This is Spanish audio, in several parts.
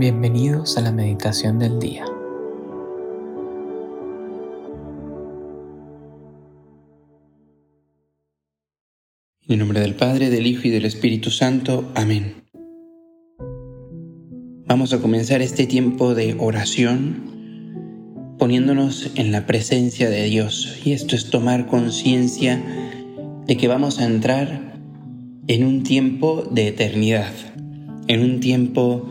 Bienvenidos a la meditación del día. En nombre del Padre, del Hijo y del Espíritu Santo. Amén. Vamos a comenzar este tiempo de oración poniéndonos en la presencia de Dios. Y esto es tomar conciencia de que vamos a entrar en un tiempo de eternidad, en un tiempo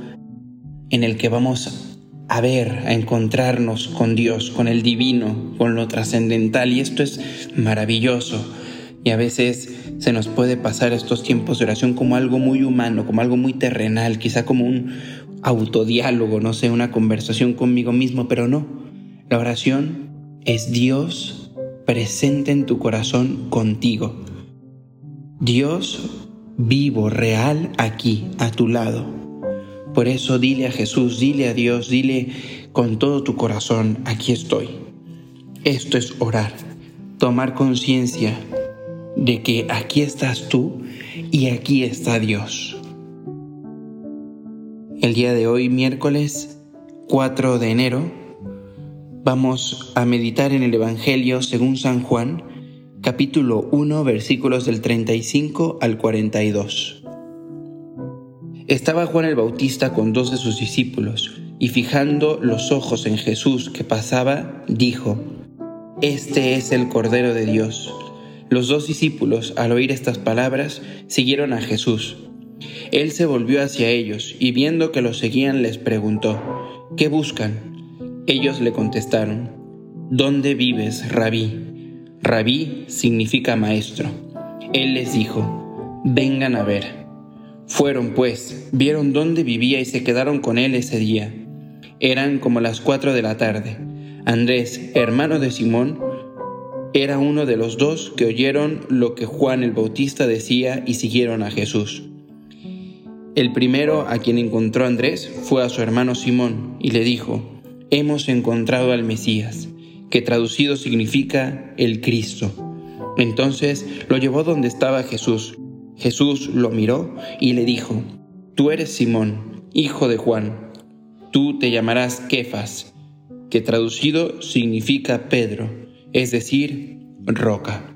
en el que vamos a ver, a encontrarnos con Dios, con el divino, con lo trascendental. Y esto es maravilloso. Y a veces se nos puede pasar estos tiempos de oración como algo muy humano, como algo muy terrenal, quizá como un autodiálogo, no sé, una conversación conmigo mismo, pero no. La oración es Dios presente en tu corazón contigo. Dios vivo, real, aquí, a tu lado. Por eso dile a Jesús, dile a Dios, dile con todo tu corazón, aquí estoy. Esto es orar, tomar conciencia de que aquí estás tú y aquí está Dios. El día de hoy, miércoles 4 de enero, vamos a meditar en el Evangelio según San Juan, capítulo 1, versículos del 35 al 42. Estaba Juan el Bautista con dos de sus discípulos, y fijando los ojos en Jesús que pasaba, dijo, Este es el Cordero de Dios. Los dos discípulos, al oír estas palabras, siguieron a Jesús. Él se volvió hacia ellos, y viendo que los seguían, les preguntó, ¿Qué buscan? Ellos le contestaron, ¿Dónde vives, rabí? Rabí significa maestro. Él les dijo, Vengan a ver. Fueron, pues, vieron dónde vivía y se quedaron con él ese día. Eran como las cuatro de la tarde. Andrés, hermano de Simón, era uno de los dos que oyeron lo que Juan el Bautista decía y siguieron a Jesús. El primero a quien encontró Andrés fue a su hermano Simón y le dijo, Hemos encontrado al Mesías, que traducido significa el Cristo. Entonces lo llevó donde estaba Jesús Jesús lo miró y le dijo, Tú eres Simón, hijo de Juan, tú te llamarás Kefas, que traducido significa Pedro, es decir, roca.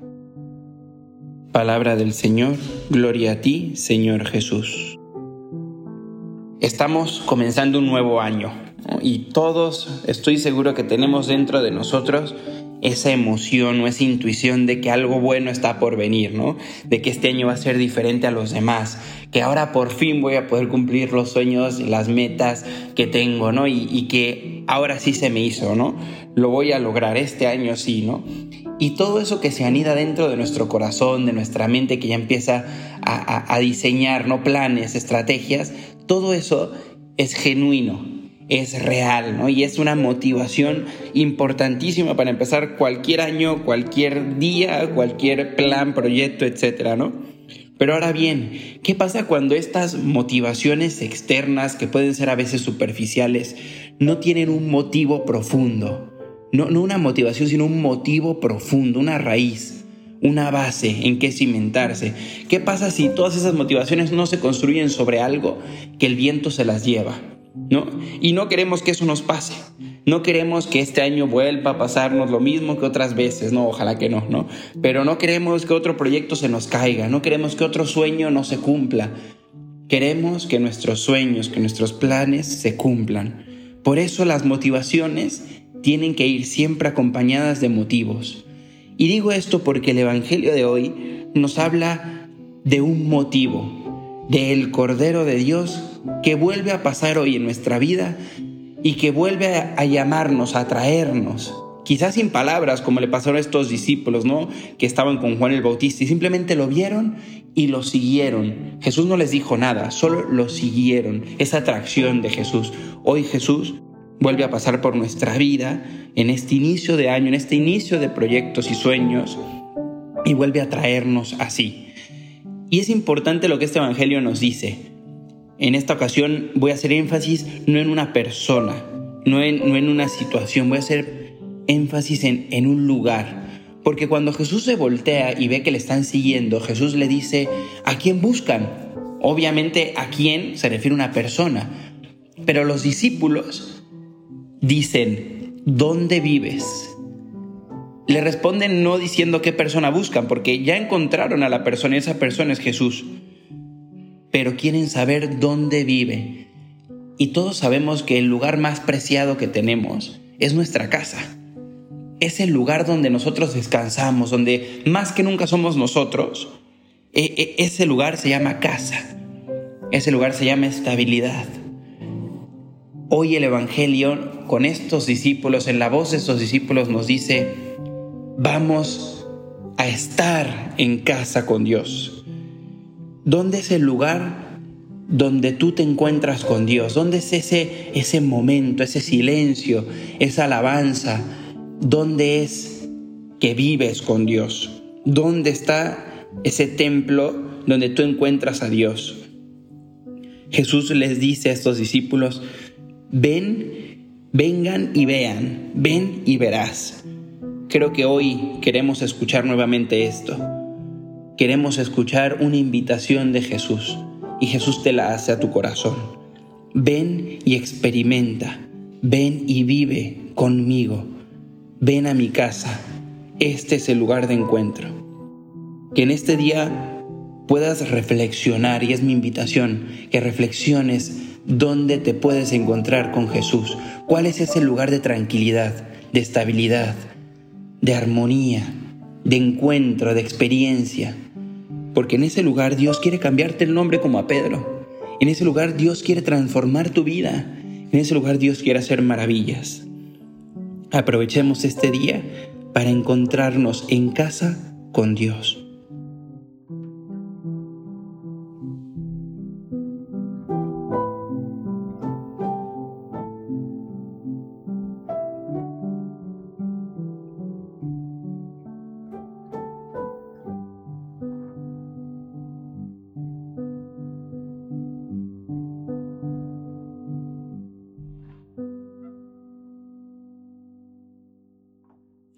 Palabra del Señor, gloria a ti, Señor Jesús. Estamos comenzando un nuevo año y todos estoy seguro que tenemos dentro de nosotros esa emoción o esa intuición de que algo bueno está por venir, ¿no? De que este año va a ser diferente a los demás, que ahora por fin voy a poder cumplir los sueños, las metas que tengo, ¿no? Y, que ahora sí se me hizo, ¿no? Lo voy a lograr este año sí, ¿no? Y todo eso que se anida dentro de nuestro corazón, de nuestra mente, que ya empieza a, a diseñar, ¿no? Planes, estrategias, todo eso es genuino, es real, ¿no? Y es una motivación importantísima para empezar cualquier año, cualquier día, cualquier plan, proyecto, etcétera, ¿no? Pero ahora bien, ¿qué pasa cuando estas motivaciones externas, que pueden ser a veces superficiales, no tienen un motivo profundo? No, no una motivación, sino un motivo profundo, una raíz, una base en que cimentarse. ¿Qué pasa si todas esas motivaciones no se construyen sobre algo que el viento se las lleva? ¿No? Y no queremos que eso nos pase. No queremos que este año vuelva a pasarnos lo mismo que otras veces, no, ojalá que no, ¿no? Pero no queremos que otro proyecto se nos caiga, no queremos que otro sueño no se cumpla. Queremos que nuestros sueños, que nuestros planes se cumplan. Por eso las motivaciones tienen que ir siempre acompañadas de motivos. Y digo esto porque el Evangelio de hoy nos habla de un motivo, del Cordero de Dios que vuelve a pasar hoy en nuestra vida y que vuelve a, llamarnos, a traernos, quizás sin palabras, como le pasaron a estos discípulos, ¿no? Que estaban con Juan el Bautista y simplemente lo vieron y lo siguieron. Jesús no les dijo nada, solo lo siguieron. Esa atracción de Jesús. Hoy Jesús vuelve a pasar por nuestra vida en este inicio de año, en este inicio de proyectos y sueños y vuelve a traernos así. Y es importante lo que este Evangelio nos dice. En esta ocasión voy a hacer énfasis no en una persona, no en, no en una situación, voy a hacer énfasis en, en un lugar. Porque cuando Jesús se voltea y ve que le están siguiendo, Jesús le dice, ¿a quién buscan? Obviamente a quién se refiere una persona. Pero los discípulos dicen, ¿dónde vives? Le responden no diciendo qué persona buscan, porque ya encontraron a la persona y esa persona es Jesús. Pero quieren saber dónde vive. Y todos sabemos que el lugar más preciado que tenemos es nuestra casa. Es el lugar donde nosotros descansamos, donde más que nunca somos nosotros. E, e, ese lugar se llama casa. Ese lugar se llama estabilidad. Hoy el Evangelio con estos discípulos, en la voz de estos discípulos nos dice, vamos a estar en casa con Dios. ¿Dónde es el lugar donde tú te encuentras con Dios? ¿Dónde es ese, ese momento, ese silencio, esa alabanza? ¿Dónde es que vives con Dios? ¿Dónde está ese templo donde tú encuentras a Dios? Jesús les dice a estos discípulos, ven, vengan y vean, ven y verás. Creo que hoy queremos escuchar nuevamente esto. Queremos escuchar una invitación de Jesús y Jesús te la hace a tu corazón. Ven y experimenta, ven y vive conmigo, ven a mi casa. Este es el lugar de encuentro. Que en este día puedas reflexionar, y es mi invitación, que reflexiones dónde te puedes encontrar con Jesús, cuál es ese lugar de tranquilidad, de estabilidad, de armonía, de encuentro, de experiencia. Porque en ese lugar Dios quiere cambiarte el nombre como a Pedro. En ese lugar Dios quiere transformar tu vida. En ese lugar Dios quiere hacer maravillas. Aprovechemos este día para encontrarnos en casa con Dios.